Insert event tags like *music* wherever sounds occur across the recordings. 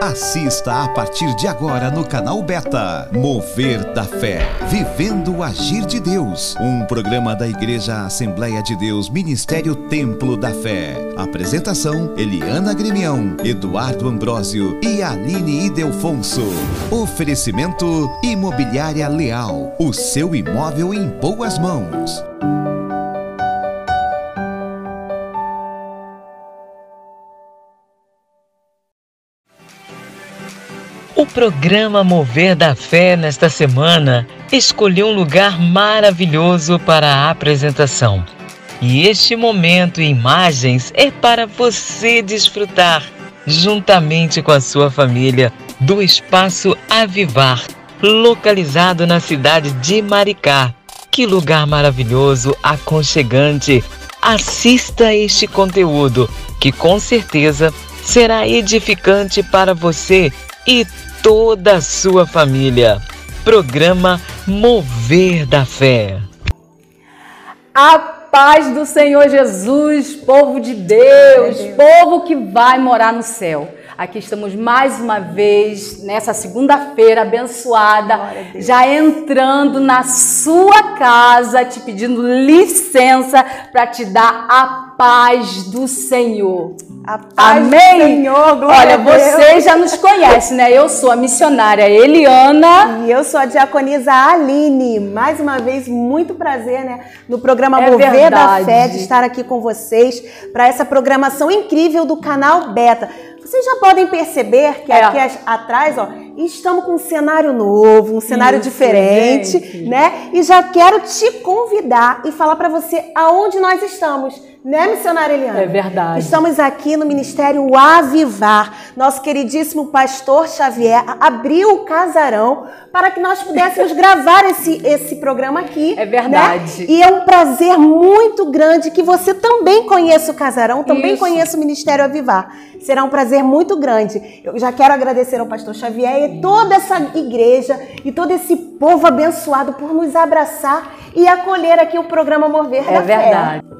Assista a partir de agora no canal Beta. Mover da Fé. Vivendo o Agir de Deus. Um programa da Igreja Assembleia de Deus, Ministério Templo da Fé. Apresentação: Eliana Gremião, Eduardo Ambrósio e Aline Idelfonso. Oferecimento: Imobiliária Leal. O seu imóvel em boas mãos. Programa Mover da Fé nesta semana escolheu um lugar maravilhoso para a apresentação. E este momento e imagens é para você desfrutar, juntamente com a sua família, do espaço Avivar, localizado na cidade de Maricá. Que lugar maravilhoso, aconchegante! Assista este conteúdo, que com certeza será edificante para você e toda a sua família. Programa Mover da Fé. A paz do Senhor Jesus, povo de Deus, Deus, povo que vai morar no céu. Aqui estamos mais uma vez nessa segunda-feira abençoada, já entrando na sua casa, te pedindo licença para te dar a paz do Senhor. A paz Amém. do Senhor, glória Olha, você já nos conhece, né? Eu sou a missionária Eliana. E eu sou a diaconisa Aline. Mais uma vez, muito prazer, né? No programa é Mover verdade. da Fé, de estar aqui com vocês para essa programação incrível do canal Beta. Vocês já podem perceber que é. aqui atrás, ó, estamos com um cenário novo, um cenário Isso, diferente, gente. né? E já quero te convidar e falar para você aonde nós estamos né, missionária Eliana? É verdade. Estamos aqui no Ministério Avivar. Nosso queridíssimo pastor Xavier abriu o casarão para que nós pudéssemos *laughs* gravar esse, esse programa aqui. É verdade. Né? E é um prazer muito grande que você também conheça o casarão, também Isso. conheça o Ministério Avivar. Será um prazer muito grande. Eu já quero agradecer ao pastor Xavier e toda essa igreja e todo esse povo abençoado por nos abraçar e acolher aqui o programa Mover é da verdade. Fé.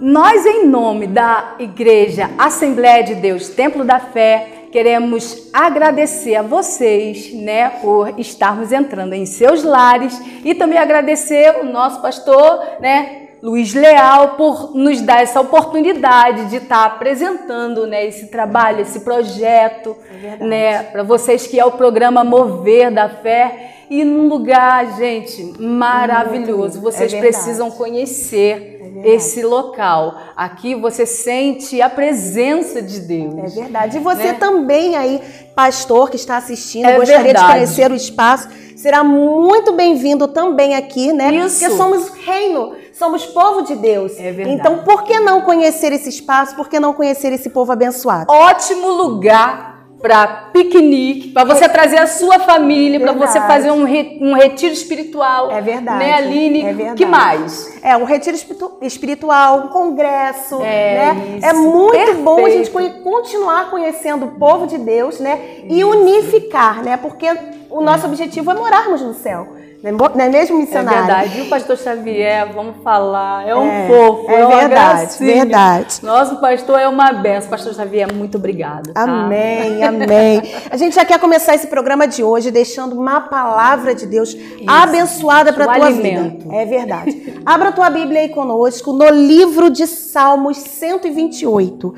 Nós, em nome da Igreja Assembleia de Deus Templo da Fé, queremos agradecer a vocês, né, por estarmos entrando em seus lares e também agradecer o nosso pastor, né, Luiz Leal por nos dar essa oportunidade de estar apresentando, né, esse trabalho, esse projeto, é né, para vocês que é o programa Mover da Fé e num lugar, gente, maravilhoso. Vocês é precisam conhecer é esse local. Aqui você sente a presença de Deus. É verdade. E você né? também aí, pastor que está assistindo, é gostaria verdade. de conhecer o espaço, será muito bem-vindo também aqui, né? Isso. Porque somos reino, somos povo de Deus. É verdade. Então, por que não conhecer esse espaço? Por que não conhecer esse povo abençoado? Ótimo lugar para piquenique, para você é. trazer a sua família, para você fazer um, re, um retiro espiritual. É verdade. Né, Aline? É verdade. que mais? É, um retiro espiritual, um congresso, é, né? É muito Perfeito. bom a gente continuar conhecendo o povo de Deus, né? E unificar, né? Porque o nosso objetivo é morarmos no céu. Não é mesmo, missionário? É verdade. E o pastor Xavier, vamos falar, é um é, fofo, é, é uma verdade, gracinha. verdade. Nosso pastor é uma benção. Pastor Xavier, muito obrigado. Tá? Amém, amém. A gente já quer começar esse programa de hoje deixando uma palavra de Deus Isso. abençoada para a tua alimento. vida. É verdade. Abra a tua Bíblia aí conosco no livro de Salmos 128.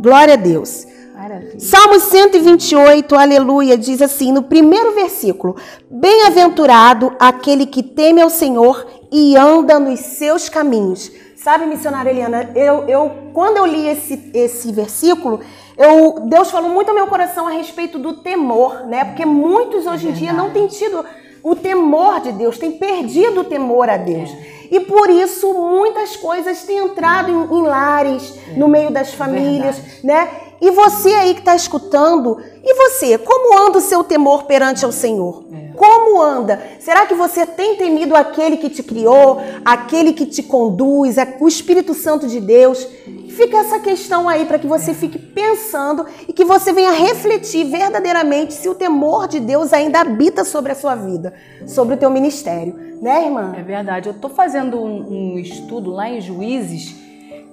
Glória a Deus. Maravilha. Salmo 128, aleluia, diz assim no primeiro versículo: Bem-aventurado aquele que teme ao Senhor e anda nos seus caminhos. Sabe, missionária Eliana, eu, eu quando eu li esse, esse versículo, eu, Deus falou muito ao meu coração a respeito do temor, né? Porque muitos hoje em dia não têm tido o temor de Deus, têm perdido o temor a Deus. É. E por isso muitas coisas têm entrado em, em lares, é. no meio das famílias, né? E você aí que está escutando, e você, como anda o seu temor perante o Senhor? É. Como anda? Será que você tem temido aquele que te criou, aquele que te conduz, o Espírito Santo de Deus? Fica essa questão aí para que você fique pensando e que você venha refletir verdadeiramente se o temor de Deus ainda habita sobre a sua vida, sobre o teu ministério, né, irmã? É verdade. Eu estou fazendo um, um estudo lá em Juízes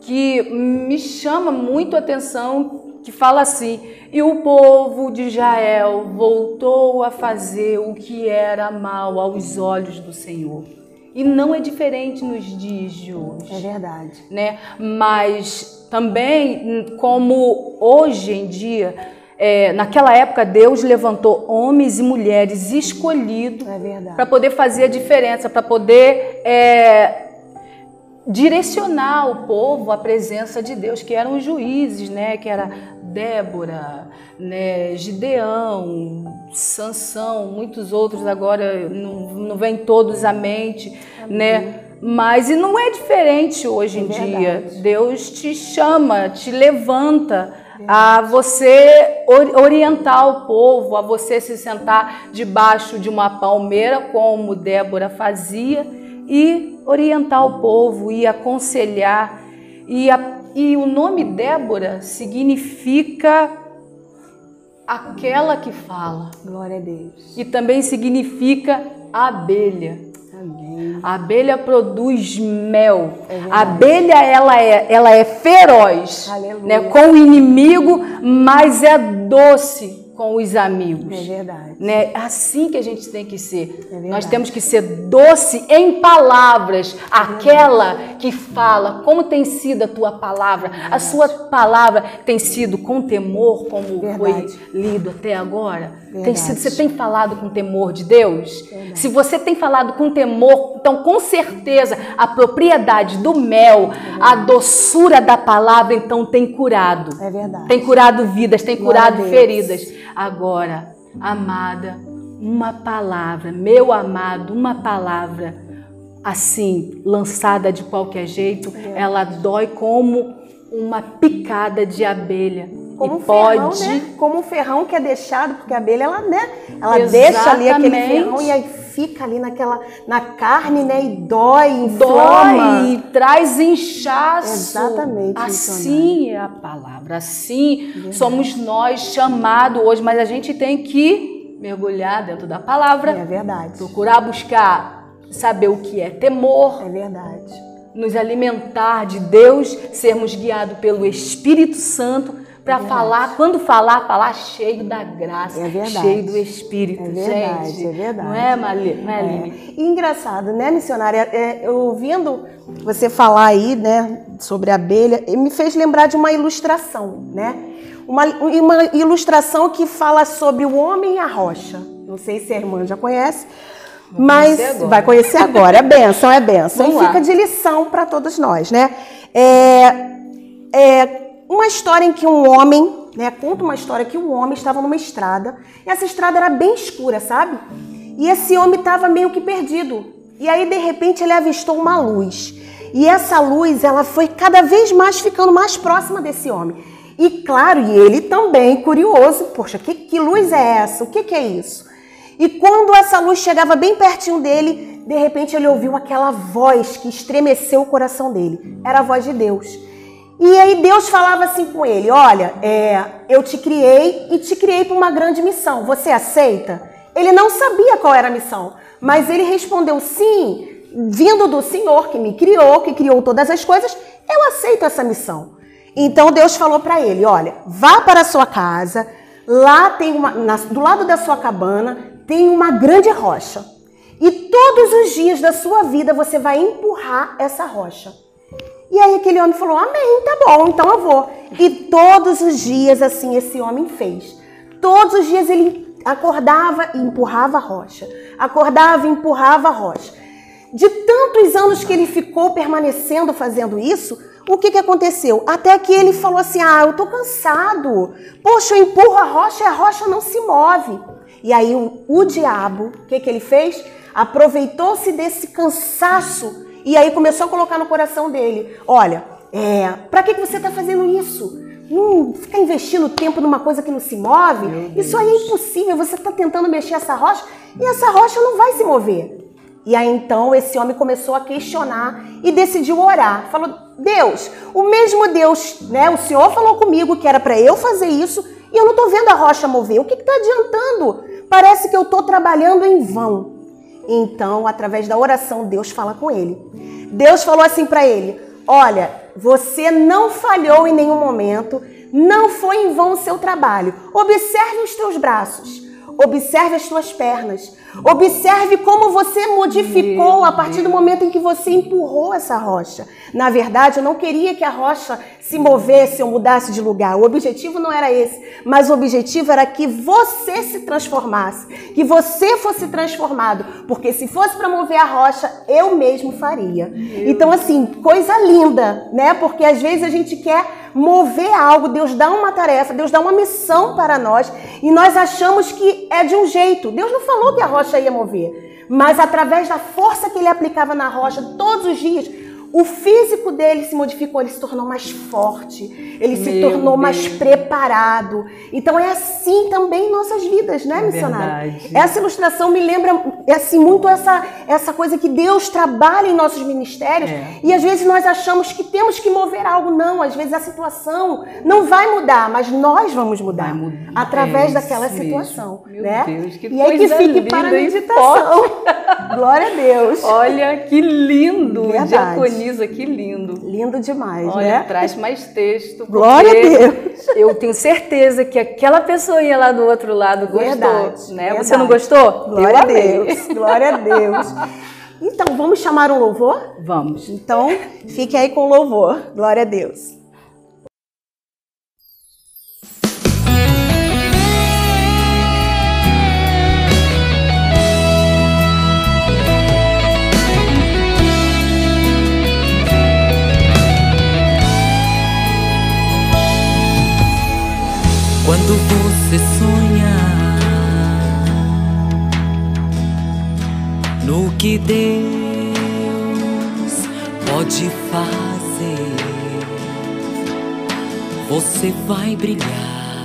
que me chama muito a atenção que fala assim: E o povo de Israel voltou a fazer o que era mal aos olhos do Senhor. E não é diferente nos dias de hoje. É verdade. Né? Mas também, como hoje em dia, é, naquela época Deus levantou homens e mulheres escolhidos é para poder fazer a diferença, para poder é, direcionar o povo à presença de Deus, que eram os juízes, né? Que era Débora, né? Gideão, Sansão, muitos outros agora não, não vem todos à mente, Amém. né? Mas e não é diferente hoje é em dia. Deus te chama, te levanta a você orientar o povo, a você se sentar debaixo de uma palmeira, como Débora fazia, e orientar o povo e aconselhar. E, a, e o nome Débora significa aquela que fala. Glória a Deus. E também significa abelha. Amém. A abelha produz mel. É a abelha ela é, ela é feroz né, com o inimigo, mas é doce com os amigos. É verdade. Né? Assim que a gente tem que ser. É Nós temos que ser doce em palavras, é aquela que fala. Como tem sido a tua palavra? É a sua palavra tem sido com temor, como verdade. foi lido até agora? Tem sido, você tem falado com temor de Deus? Verdade. Se você tem falado com temor, então com certeza a propriedade do mel, a doçura da palavra, então tem curado. É verdade. Tem curado vidas, tem Glória curado feridas. Agora, amada, uma palavra, meu amado, uma palavra assim, lançada de qualquer jeito, ela dói como uma picada de abelha. Como um pode... ferrão, né? Como um ferrão que é deixado, porque a abelha, ela, né? Ela Exatamente. deixa ali aquele ferrão e aí fica ali naquela, na carne, né? E dói, inflama. Dói, traz inchaço. Exatamente. Assim é a palavra, assim Verdade. somos nós chamados hoje, mas a gente tem que mergulhar dentro da palavra. É verdade. Procurar buscar saber o que é temor. É verdade. Nos alimentar de Deus, sermos guiados pelo Espírito Santo para falar, quando falar, falar cheio da graça, é cheio do Espírito. É verdade, gente. é verdade. Não é, Mali? Não é, é. E engraçado, né, missionária? É, ouvindo você falar aí, né, sobre a abelha, me fez lembrar de uma ilustração, né? Uma, uma ilustração que fala sobre o homem e a rocha. Não sei se a irmã já conhece, Vou mas conhecer vai conhecer agora. É benção, é benção. Vamos e fica de lição para todos nós, né? É, é, uma história em que um homem, né, conta uma história que um homem estava numa estrada, e essa estrada era bem escura, sabe? E esse homem estava meio que perdido. E aí de repente ele avistou uma luz. E essa luz, ela foi cada vez mais ficando mais próxima desse homem. E claro, e ele também curioso, poxa, que, que luz é essa? O que, que é isso? E quando essa luz chegava bem pertinho dele, de repente ele ouviu aquela voz que estremeceu o coração dele. Era a voz de Deus. E aí Deus falava assim com ele: Olha, é, eu te criei e te criei para uma grande missão. Você aceita? Ele não sabia qual era a missão, mas ele respondeu sim, vindo do Senhor que me criou, que criou todas as coisas, eu aceito essa missão. Então Deus falou para ele: Olha, vá para a sua casa, lá tem uma, na, do lado da sua cabana tem uma grande rocha. E todos os dias da sua vida você vai empurrar essa rocha. E aí aquele homem falou: Amém, tá bom, então eu vou. E todos os dias assim esse homem fez. Todos os dias ele acordava e empurrava a rocha. Acordava e empurrava a rocha. De tantos anos que ele ficou permanecendo fazendo isso, o que, que aconteceu? Até que ele falou assim: Ah, eu tô cansado. Poxa, eu empurro a rocha e a rocha não se move. E aí o, o diabo, o que, que ele fez? Aproveitou-se desse cansaço e aí começou a colocar no coração dele: olha, é, para que, que você está fazendo isso? Hum, ficar investindo tempo numa coisa que não se move? Isso aí é impossível. Você está tentando mexer essa rocha e essa rocha não vai se mover. E aí então esse homem começou a questionar e decidiu orar. Falou: Deus, o mesmo Deus, né? O Senhor falou comigo que era para eu fazer isso e eu não estou vendo a rocha mover. O que está adiantando? Parece que eu estou trabalhando em vão. Então, através da oração, Deus fala com ele. Deus falou assim para ele: Olha, você não falhou em nenhum momento, Não foi em vão o seu trabalho. Observe os teus braços. Observe as tuas pernas. Observe como você modificou a partir do momento em que você empurrou essa rocha. Na verdade, eu não queria que a rocha se movesse ou mudasse de lugar. O objetivo não era esse, mas o objetivo era que você se transformasse, que você fosse transformado, porque se fosse para mover a rocha, eu mesmo faria. Então assim, coisa linda, né? Porque às vezes a gente quer mover algo, Deus dá uma tarefa, Deus dá uma missão para nós e nós achamos que é de um jeito. Deus não falou que a rocha ia mover, mas através da força que ele aplicava na rocha todos os dias, o físico dele se modificou, ele se tornou mais forte, ele Meu se tornou Deus. mais preparado. Então é assim também em nossas vidas, né, é missionário? Verdade. Essa ilustração me lembra é assim muito essa essa coisa que Deus trabalha em nossos ministérios é. e às vezes nós achamos que temos que mover algo, não, às vezes a situação não vai mudar, mas nós vamos mudar, mudar. através é daquela situação, Meu né? Deus, que e aí que fique para a meditação. *laughs* Glória a Deus. Olha que lindo, Verdade organiza, que lindo. Lindo demais, Olha, né? traz mais texto. Glória a Deus. Eu tenho certeza que aquela pessoa lá do outro lado gostou, verdade, né? Verdade. Você não gostou? Glória a Deus. Glória a Deus. Então, vamos chamar um louvor? Vamos. Então, fique aí com o louvor. Glória a Deus. No que Deus pode fazer, você vai brilhar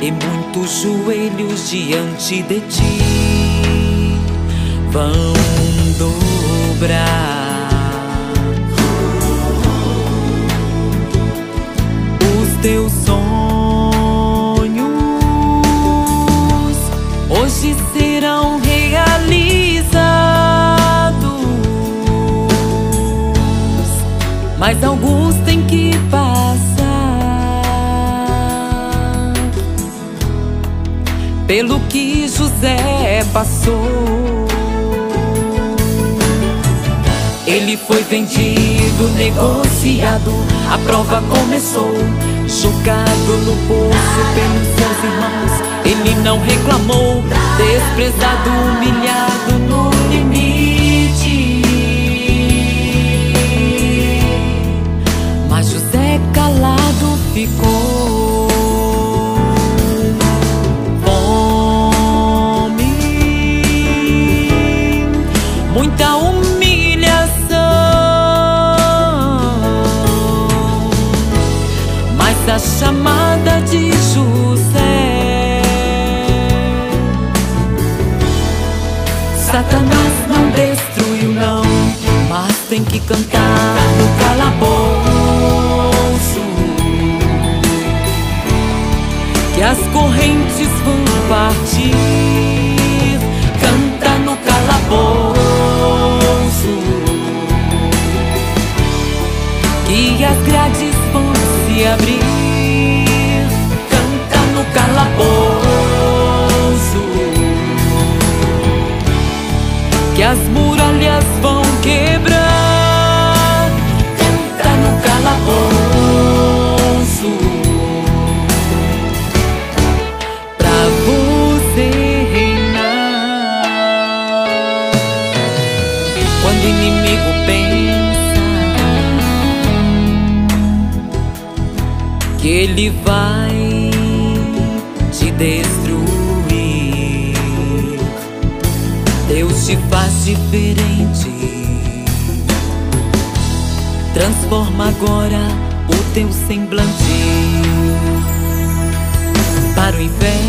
e muitos joelhos diante de ti vão dobrar. Mas alguns têm que passar pelo que José passou. Ele foi vendido, negociado, a prova começou. Jogado no poço pelos seus irmãos, ele não reclamou. Desprezado, humilhado no limite. Ficou. Fome, muita a chamada de José. Satanás não destruiu, não, mas tem que cantar no calabouço. As correntes vão partir, canta no calabouço. Que as grades vão se abrir. que as muralhas vão quebrar. Diferente. Transforma agora o teu semblante para o inferno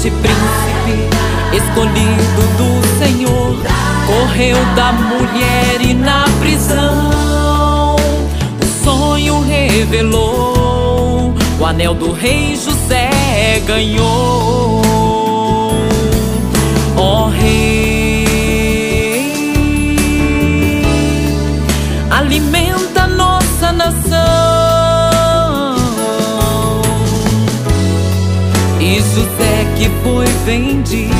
sacerdote, príncipe, escolhido do Senhor. Correu da mulher e na prisão o sonho revelou. O anel do rei José ganhou. Vendido,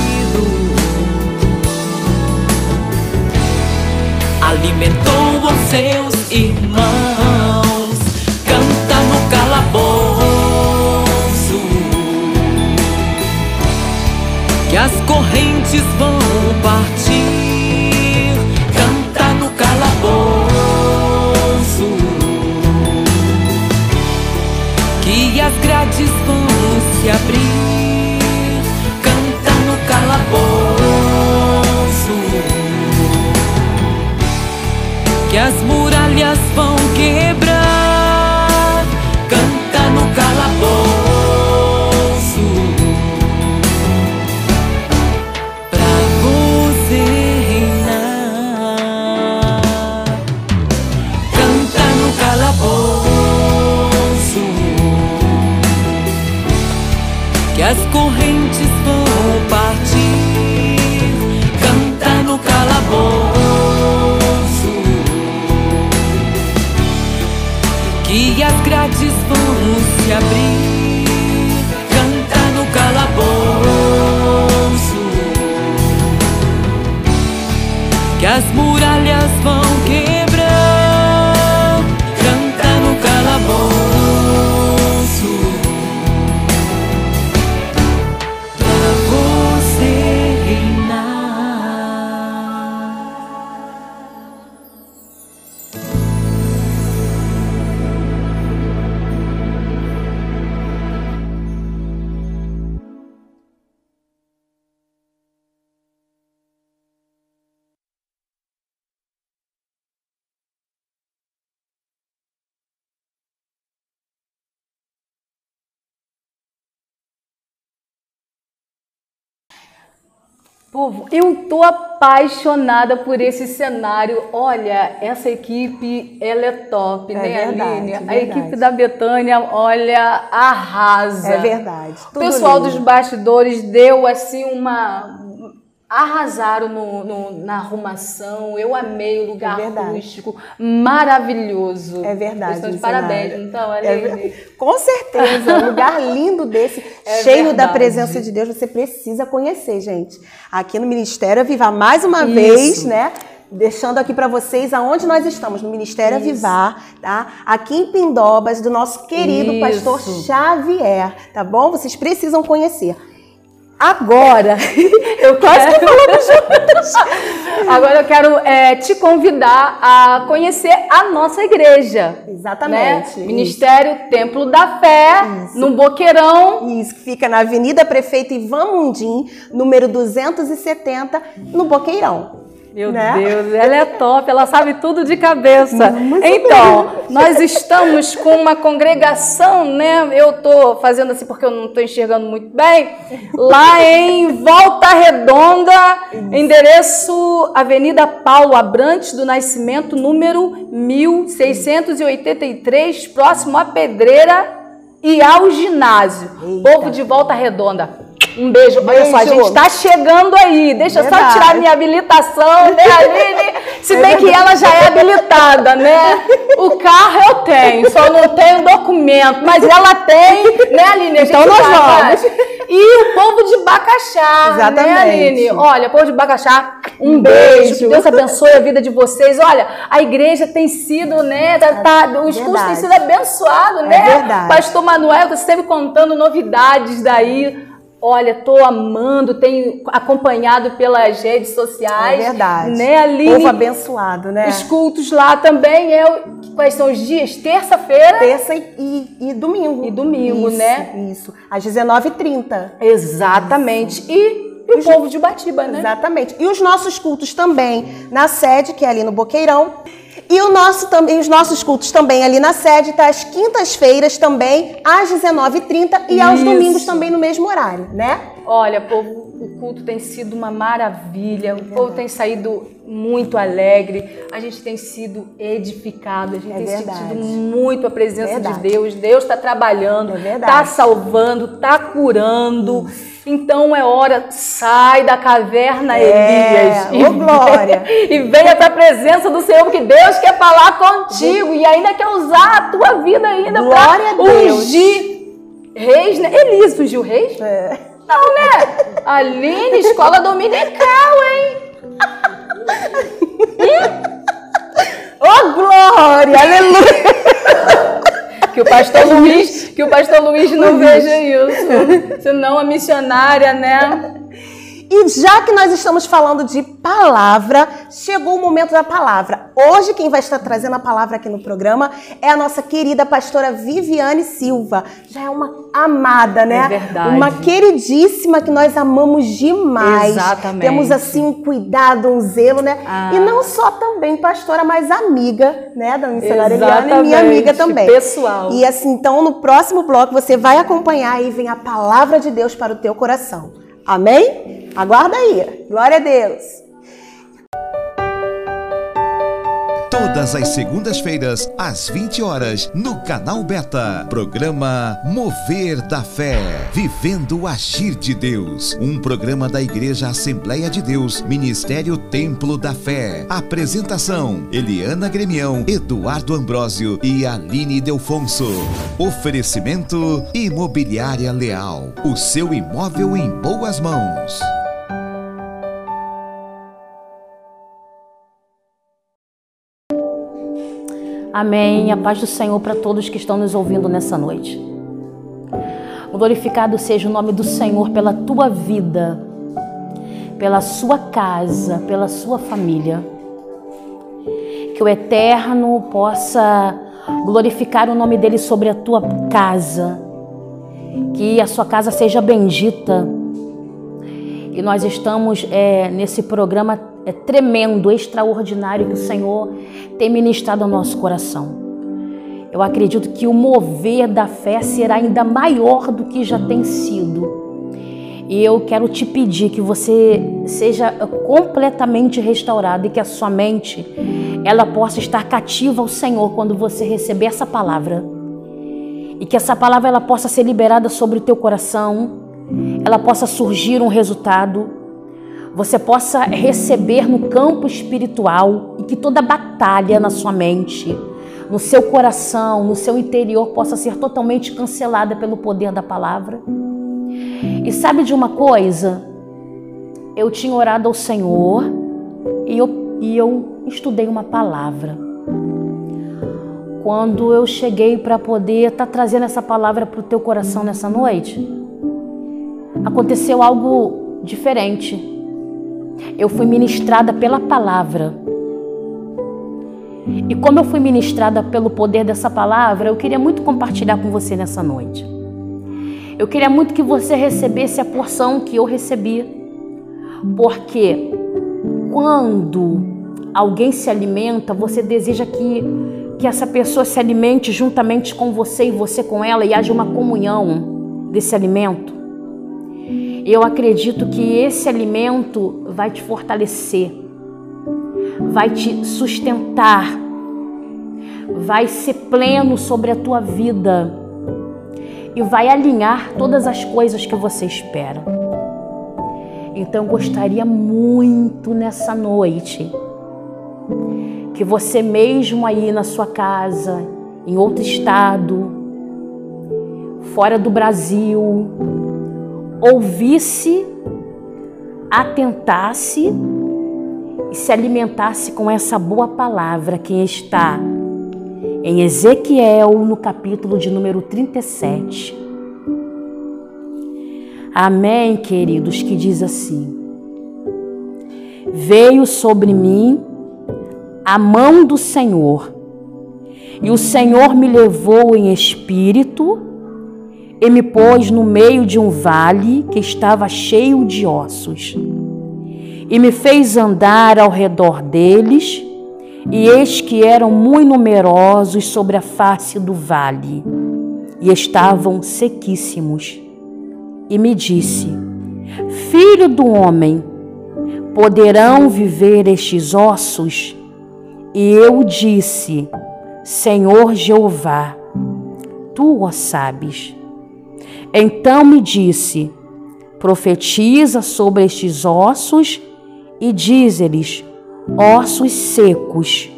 alimentou os seus muralhas vão quebrar. Povo, eu tô apaixonada por esse cenário. Olha, essa equipe, ela é top, É né, verdade, Aline? A verdade. equipe da Betânia, olha, arrasa. É verdade. O pessoal lindo. dos bastidores deu assim uma. Arrasaram no, no- na arrumação. Eu amei o lugar É acústico. Maravilhoso. É verdade, estão de parabéns, cenário. então, É Aline. ver- Com certeza, um lugar lindo desse, *laughs* É cheio da verdade. presença de Deus, você precisa conhecer, gente. Aqui no Ministério Avivar, mais uma Isso. vez, né? Deixando aqui para vocês aonde nós estamos, no Ministério Isso. Avivar, tá? Aqui em Pindobas, do nosso querido Isso. pastor Xavier, tá bom? Vocês precisam conhecer. Agora, *laughs* eu quase que falamos. *laughs* Agora eu quero é, te convidar a conhecer a nossa igreja. Exatamente. né? Ministério Templo da Fé, no Boqueirão. Isso, que fica na Avenida Prefeito Ivan Mundim, número 270, no Boqueirão. Meu né? Deus, ela é top, ela sabe tudo de cabeça. então, nós estamos com uma congregação, né? Eu tô fazendo assim porque eu não tô enxergando muito bem. Lá em Volta Redonda, endereço Avenida Paulo Abrantes do Nascimento, número 1683, próximo à Pedreira e ao ginásio. Eita. Povo de Volta Redonda. Um beijo. Olha só, a gente tá chegando aí. Deixa eu só Verdade. tirar minha habilitação, né, *laughs* Aline? Se É bem que ela já é habilitada, né? O carro eu tenho, só não tenho documento. Mas ela tem, né, Aline? A Então nós vamos. E o povo de Bacaxá, né, Exatamente. Aline? Olha, povo de Bacaxá, um Um beijo. beijo. Que Deus abençoe a vida de vocês. Olha, a igreja tem sido, né? Tá, tá- os cursos têm Verdade. sido abençoados, né? É verdade. Pastor Manuel tá sempre contando novidades daí. Olha, tô amando, tenho acompanhado pelas redes É sociais. verdade. Né, Aline? Povo abençoado, né? Os cultos lá também. Eu, quais são os dias? Terça-feira Terça e, e- domingo. e domingo, Isso, né? Isso. Às 19h30. Exatamente. E, e o povo de Batiba, né? Exatamente. E os nossos cultos também na sede, que é ali no Boqueirão. E o nosso, os nossos cultos também ali na sede, tá? Às quintas-feiras também, às 19h30 e aos Isso. domingos também no mesmo horário, né? Olha, povo, o culto tem sido uma maravilha, o povo tem saído muito alegre, a gente tem sido edificado, a gente é tem verdade. sentido muito a presença verdade. de Deus. Deus está trabalhando, está é salvando, está curando. Então é hora, sai da caverna, é, Elias. Ô, glória! *laughs* e venha para a presença do Senhor, porque Deus quer falar contigo e ainda quer usar a tua vida ainda para ungir reis, né? Elias ungiu reis? É. Não, né? Aline, escola dominical, hein? Ô, oh, glória! Aleluia! Que o pastor Luiz, que o pastor Luiz não veja isso. Senão a missionária, né? E já que nós estamos falando de palavra, chegou o momento da palavra. Hoje quem vai estar trazendo a palavra aqui no programa é a nossa querida pastora Viviane Silva. Já é uma amada, né? É verdade. Uma queridíssima que nós amamos demais. Exatamente. Temos assim um cuidado, um zelo, né? Ah. E não só também pastora, mas amiga, né, da missionária Eliana e minha amiga também. Pessoal. E assim, então no próximo bloco você vai acompanhar e vem a palavra de Deus para o teu coração. Amém? Aguarda aí. Glória a Deus. Todas as segundas-feiras, às 20 horas, no canal Beta. Programa Mover da Fé. Vivendo o Agir de Deus. Um programa da Igreja Assembleia de Deus, Ministério Templo da Fé. Apresentação: Eliana Gremião, Eduardo Ambrósio e Aline Delfonso. Oferecimento: Imobiliária Leal. O seu imóvel em boas mãos. Amém. A paz do Senhor para todos que estão nos ouvindo nessa noite. Glorificado seja o nome do Senhor pela tua vida, pela sua casa, pela sua família. Que o Eterno possa glorificar o nome dele sobre a tua casa. Que a sua casa seja bendita. E nós estamos é, nesse programa é tremendo, extraordinário que o Senhor tem ministrado ao nosso coração. Eu acredito que o mover da fé será ainda maior do que já tem sido. E eu quero te pedir que você seja completamente restaurado e que a sua mente ela possa estar cativa ao Senhor quando você receber essa palavra. E que essa palavra ela possa ser liberada sobre o teu coração, ela possa surgir um resultado você possa receber no campo espiritual e que toda batalha na sua mente, no seu coração, no seu interior possa ser totalmente cancelada pelo poder da palavra. E sabe de uma coisa? Eu tinha orado ao Senhor e eu, e eu estudei uma palavra. Quando eu cheguei para poder estar tá trazendo essa palavra para o teu coração nessa noite, aconteceu algo diferente eu fui ministrada pela palavra. E como eu fui ministrada pelo poder dessa palavra, eu queria muito compartilhar com você nessa noite. Eu queria muito que você recebesse a porção que eu recebi, porque quando alguém se alimenta, você deseja que, que essa pessoa se alimente juntamente com você e você com ela e haja uma comunhão desse alimento. Eu acredito que esse alimento vai te fortalecer, vai te sustentar, vai ser pleno sobre a tua vida e vai alinhar todas as coisas que você espera. Então, gostaria muito nessa noite que você mesmo aí na sua casa, em outro estado, fora do Brasil, ouvisse, atentasse e se alimentasse com essa boa palavra que está em Ezequiel, no capítulo de número 37. Amém, queridos, que diz assim: Veio sobre mim a mão do Senhor, e o Senhor me levou em espírito e me pôs no meio de um vale que estava cheio de ossos, e me fez andar ao redor deles, e eis que eram muito numerosos sobre a face do vale, e estavam sequíssimos. E me disse: Filho do homem, poderão viver estes ossos? E eu disse: Senhor Jeová, tu o sabes. Então me disse: Profetiza sobre estes ossos e diz-lhes: Ossos secos,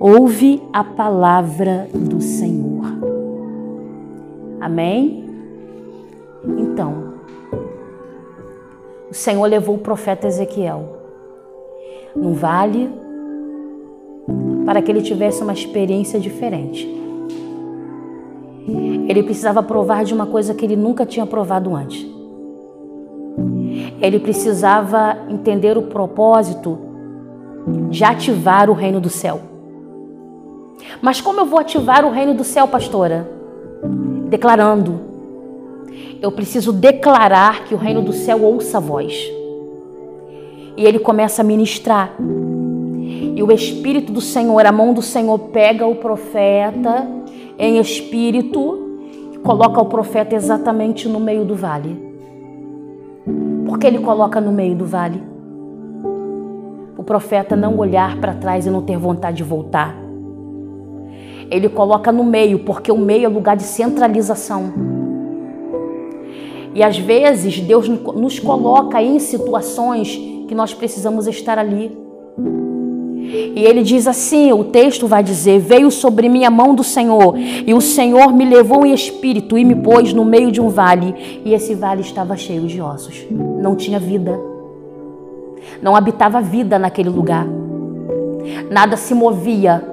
ouve a palavra do Senhor. Amém? Então, o Senhor levou o profeta Ezequiel num vale para que ele tivesse uma experiência diferente. Ele precisava provar de uma coisa que ele nunca tinha provado antes. Ele precisava entender o propósito de ativar o reino do céu. Mas como eu vou ativar o reino do céu, pastora? Declarando. Eu preciso declarar que o reino do céu ouça a voz. E ele começa a ministrar. E o Espírito do Senhor, a mão do Senhor pega o profeta em espírito coloca o profeta exatamente no meio do vale. Por que ele coloca no meio do vale? O profeta não olhar para trás e não ter vontade de voltar. Ele coloca no meio, porque o meio é lugar de centralização. E às vezes Deus nos coloca em situações que nós precisamos estar ali. E ele diz assim: o texto vai dizer: Veio sobre mim a mão do Senhor, e o Senhor me levou em espírito e me pôs no meio de um vale, e esse vale estava cheio de ossos, não tinha vida, não habitava vida naquele lugar, nada se movia,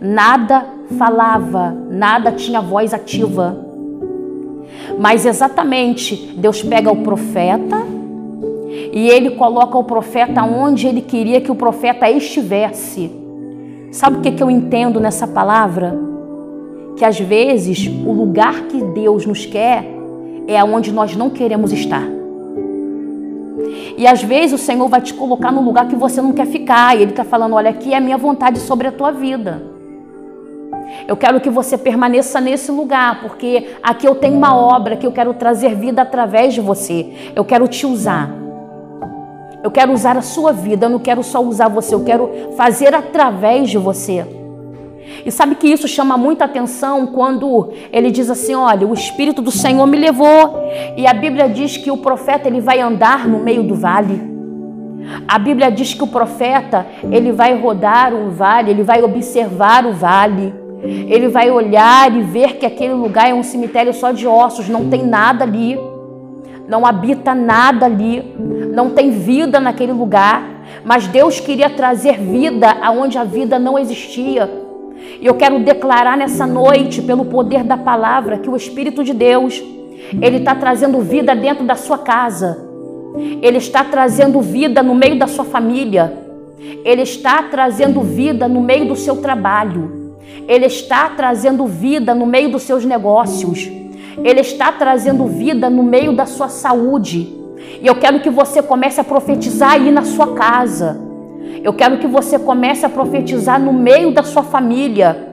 nada falava, nada tinha voz ativa. Mas exatamente, Deus pega o profeta, e ele coloca o profeta onde ele queria que o profeta estivesse. Sabe o que, eu entendo nessa palavra? Que às vezes o lugar que Deus nos quer é onde nós não queremos estar. E às vezes o Senhor vai te colocar no lugar que você não quer ficar. E Ele está falando: olha, aqui é a minha vontade sobre a tua vida. Eu quero que você permaneça nesse lugar, porque aqui eu tenho uma obra que eu quero trazer vida através de você. Eu quero te usar. Eu quero usar a sua vida, eu não quero só usar você, eu quero fazer através de você. E sabe que isso chama muita atenção quando ele diz assim: Olha, o Espírito do Senhor me levou. E a Bíblia diz que o profeta ele vai andar no meio do vale. A Bíblia diz que o profeta ele vai rodar um vale, ele vai observar o vale. Ele vai olhar e ver que aquele lugar é um cemitério só de ossos, não tem nada ali não habita nada ali, não tem vida naquele lugar, mas Deus queria trazer vida aonde a vida não existia. E eu quero declarar nessa noite, pelo poder da palavra, que o Espírito de Deus, ele está trazendo vida dentro da sua casa, ele está trazendo vida no meio da sua família, ele está trazendo vida no meio do seu trabalho, ele está trazendo vida no meio dos seus negócios. Ele está trazendo vida no meio da sua saúde. E eu quero que você comece a profetizar aí na sua casa. Eu quero que você comece a profetizar no meio da sua família,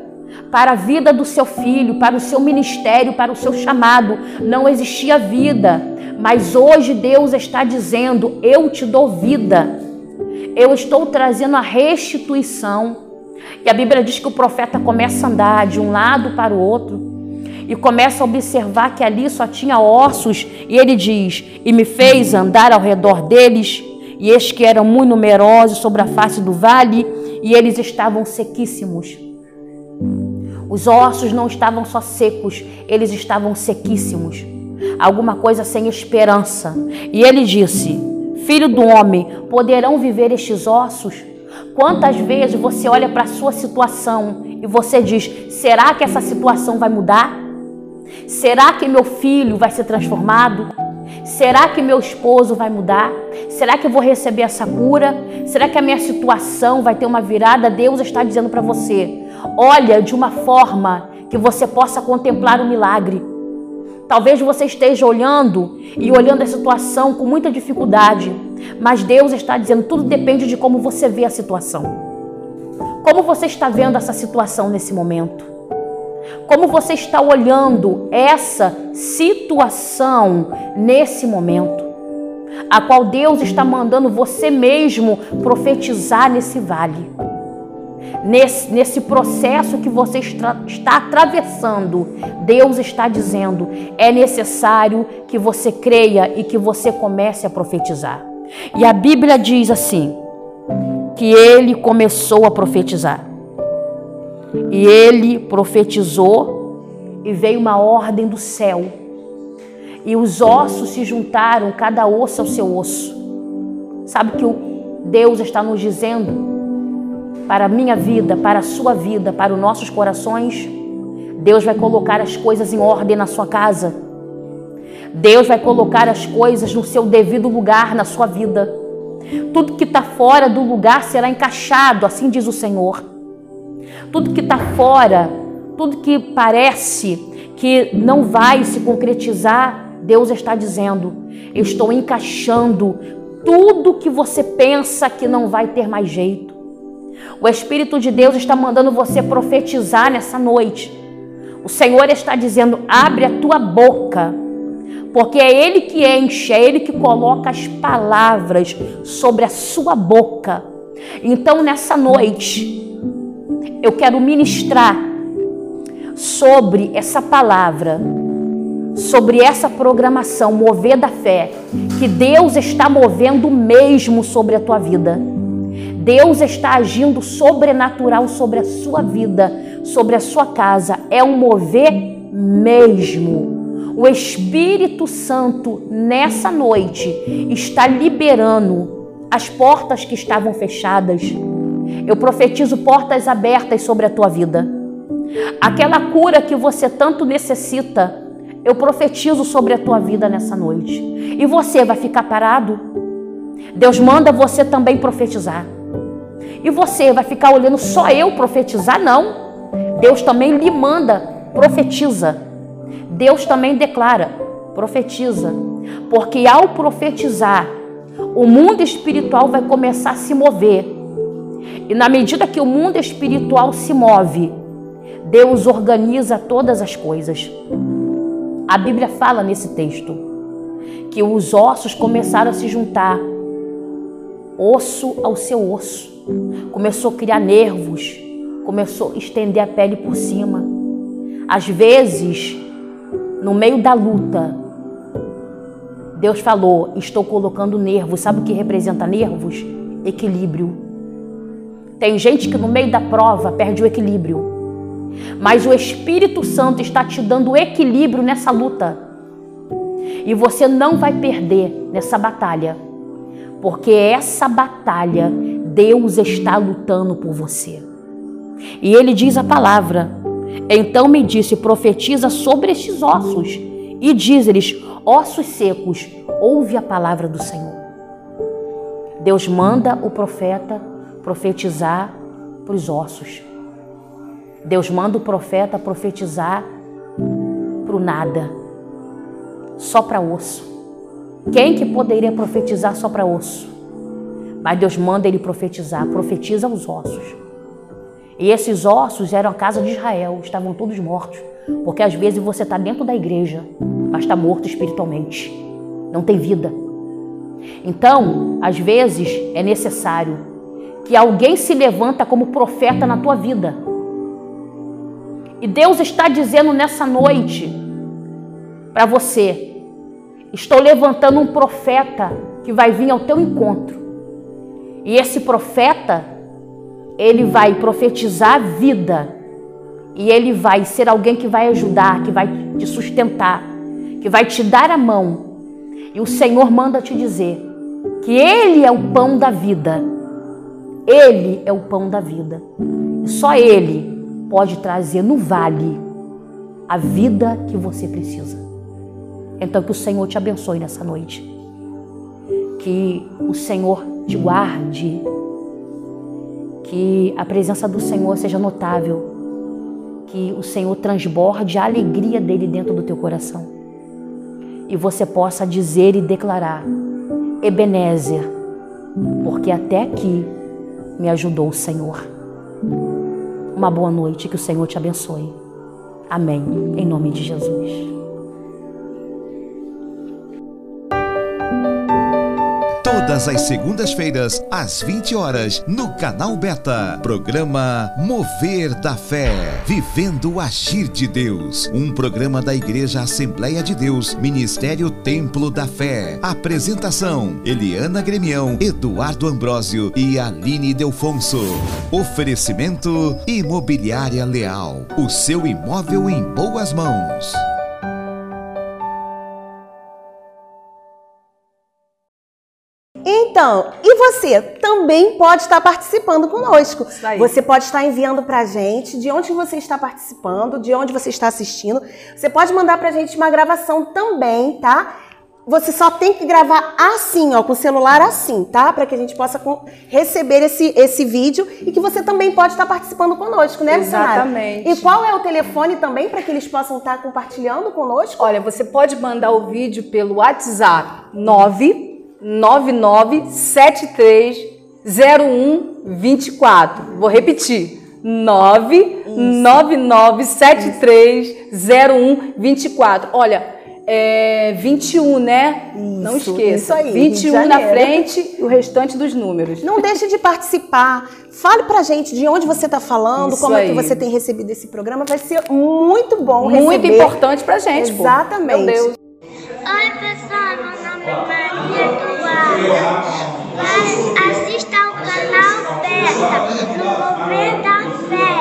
para a vida do seu filho, para o seu ministério, para o seu chamado. Não existia vida, mas hoje Deus está dizendo: Eu te dou vida. Eu estou trazendo a restituição. E a Bíblia diz que o profeta começa a andar de um lado para o outro e começa a observar que ali só tinha ossos, e ele diz: E me fez andar ao redor deles, e estes que eram muito numerosos sobre a face do vale, e eles estavam sequíssimos. Os ossos não estavam só secos, eles estavam sequíssimos. Alguma coisa sem esperança. E ele disse: Filho do homem, poderão viver estes ossos? Quantas vezes você olha para a sua situação e você diz: será que essa situação vai mudar? Será que meu filho vai ser transformado? Será que meu esposo vai mudar? Será que eu vou receber essa cura? Será que a minha situação vai ter uma virada? Deus está dizendo para você: olha de uma forma que você possa contemplar o milagre. Talvez você esteja olhando e olhando a situação com muita dificuldade, mas Deus está dizendo: tudo depende de como você vê a situação. Como você está vendo essa situação nesse momento? Como você está olhando essa situação nesse momento? A qual Deus está mandando você mesmo profetizar nesse vale. Nesse, nesse processo que você está, está atravessando, Deus está dizendo: é necessário que você creia e que você comece a profetizar. E a Bíblia diz assim: que ele começou a profetizar. E ele profetizou e veio uma ordem do céu. E os ossos se juntaram, cada osso ao seu osso. Sabe que o Deus está nos dizendo para a minha vida, para a sua vida, para os nossos corações? Deus vai colocar as coisas em ordem na sua casa. Deus vai colocar as coisas no seu devido lugar na sua vida. Tudo que está fora do lugar será encaixado, assim diz o Senhor. Tudo que está fora, tudo que parece que não vai se concretizar, Deus está dizendo: eu estou encaixando tudo que você pensa que não vai ter mais jeito. O Espírito de Deus está mandando você profetizar nessa noite. O Senhor está dizendo: abre a tua boca porque é Ele que enche, é Ele que coloca as palavras sobre a sua boca. Então, nessa noite, eu quero ministrar sobre essa palavra, sobre essa programação, mover da fé, que Deus está movendo mesmo sobre a tua vida. Deus está agindo sobrenatural sobre a sua vida, sobre a sua casa. É um mover mesmo o Espírito Santo nessa noite está liberando as portas que estavam fechadas. Eu profetizo portas abertas sobre a tua vida. Aquela cura que você tanto necessita, eu profetizo sobre a tua vida nessa noite. E você vai ficar parado? Deus manda você também profetizar. E você vai ficar olhando só eu profetizar? Não. Deus também lhe manda, profetiza. Deus também declara, profetiza, porque ao profetizar, o mundo espiritual vai começar a se mover. E na medida que o mundo espiritual se move, Deus organiza todas as coisas. A Bíblia fala nesse texto que os ossos começaram a se juntar, osso ao seu osso. Começou a criar nervos, começou a estender a pele por cima. Às vezes, no meio da luta, Deus falou: Estou colocando nervos. Sabe o que representa nervos? Equilíbrio. Tem gente que no meio da prova perde o equilíbrio. Mas o Espírito Santo está te dando equilíbrio nessa luta. E você não vai perder nessa batalha. Porque essa batalha Deus está lutando por você. E ele diz a palavra: então me disse: profetiza sobre estes ossos. E diz-lhes: ossos secos, ouve a palavra do Senhor. Deus manda o profeta profetizar para os ossos. Deus manda o profeta profetizar para o nada, só para osso. Quem que poderia profetizar só para osso? Mas Deus manda ele profetizar, profetiza os ossos. E esses ossos eram a casa de Israel, estavam todos mortos. Porque às vezes você está dentro da igreja, mas está morto espiritualmente. Não tem vida. Então, às vezes é necessário que alguém se levanta como profeta na tua vida. E Deus está dizendo nessa noite para você: estou levantando um profeta que vai vir ao teu encontro. E esse profeta ele vai profetizar vida e ele vai ser alguém que vai ajudar, que vai te sustentar, que vai te dar a mão. E o Senhor manda te dizer que ele é o pão da vida. Ele é o pão da vida. Só ele pode trazer no vale a vida que você precisa. Então que o Senhor te abençoe nessa noite. Que o Senhor te guarde que a presença do Senhor seja notável, que o Senhor transborde a alegria dele dentro do teu coração e você possa dizer e declarar: Ebenezer, porque até aqui me ajudou o Senhor. uma boa noite, que o Senhor te abençoe. Amém. Em nome de Jesus. Todas as segundas-feiras, às 20 horas, no canal Beta. Programa Mover da Fé. Vivendo o Agir de Deus. Um programa da Igreja Assembleia de Deus, Ministério Templo da Fé. Apresentação: Eliana Gremião, Eduardo Ambrósio e Aline Delfonso. Oferecimento: Imobiliária Leal. O seu imóvel em boas mãos. Então, e você também pode estar participando conosco. Você pode estar enviando para a gente de onde você está participando, de onde você está assistindo. Você pode mandar para a gente uma gravação também, tá? Você só tem que gravar assim, ó, com o celular assim, tá? Para que a gente possa receber esse, esse vídeo e que você também pode estar participando conosco, né, Missionária? Exatamente. E qual é o telefone também para que eles possam estar compartilhando conosco? Olha, você pode mandar o vídeo pelo WhatsApp 9 99730124. Vou repetir. 999730124. Olha, é 21, né? Isso, Não esqueça. Isso aí, 21 na frente e o restante dos números. Não deixe de participar. Fale pra gente de onde você está falando, isso como aí. é que você tem recebido esse programa. Vai ser muito bom Muito receber. importante pra gente. Exatamente. Pô. Meu Deus. Oi, pessoal. Meu nome é Eduarda. Assista ao canal Beta no Mover da Fé.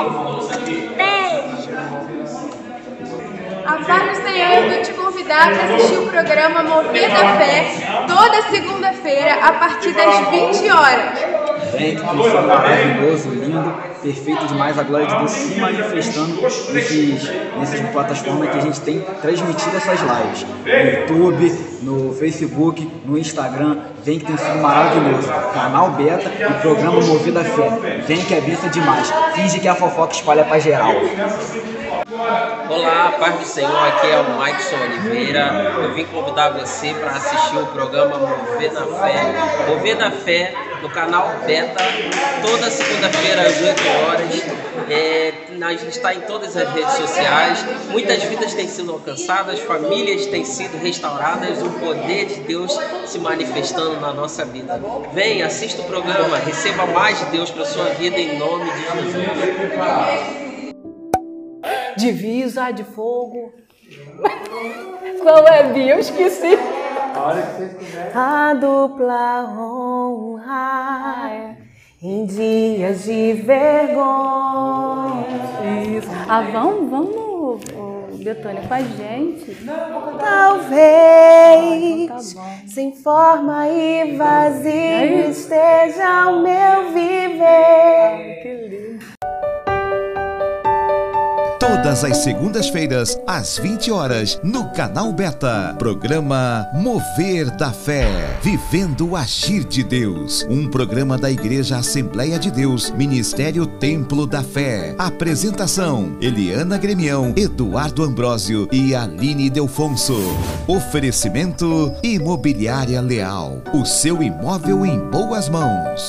Beijo. A paz do Senhor, eu vou te convidar para assistir o programa Mover da Fé toda segunda-feira a partir das 20 horas evento que foi maravilhoso, lindo, perfeito demais, a glória de Deus se manifestando nesses, nessas plataformas que a gente tem transmitido essas lives. No YouTube, no Facebook, no Instagram, vem que tem sido maravilhoso. Canal Beta e programa Movida Fé. Vem que é benção demais. Finge que a fofoca espalha pra geral. Olá, paz do Senhor, aqui é o Maikson Oliveira. Eu vim convidar você para assistir o programa Mover da Fé. Mover da Fé no canal Beta, toda segunda-feira às 8 horas. É, a gente está em todas as redes sociais. Muitas vidas têm sido alcançadas, famílias têm sido restauradas, o poder de Deus se manifestando na nossa vida. Vem, assista o programa, receba mais de Deus para sua vida em nome de Jesus divisa de fogo. *laughs* Qual é, Bia? Eu esqueci. A dupla honra ah, é. Em dias de vergonha. Isso. Ah, vamos, vamos, Betânia, com a gente. Talvez tá sem forma e vazio esteja o meu viver. que lindo. Todas as segundas-feiras, às 20 horas, no canal Beta. Programa Mover da Fé. Vivendo o Agir de Deus. Um programa da Igreja Assembleia de Deus, Ministério Templo da Fé. Apresentação: Eliana Gremião, Eduardo Ambrósio e Aline Delfonso. Oferecimento: Imobiliária Leal. O seu imóvel em boas mãos.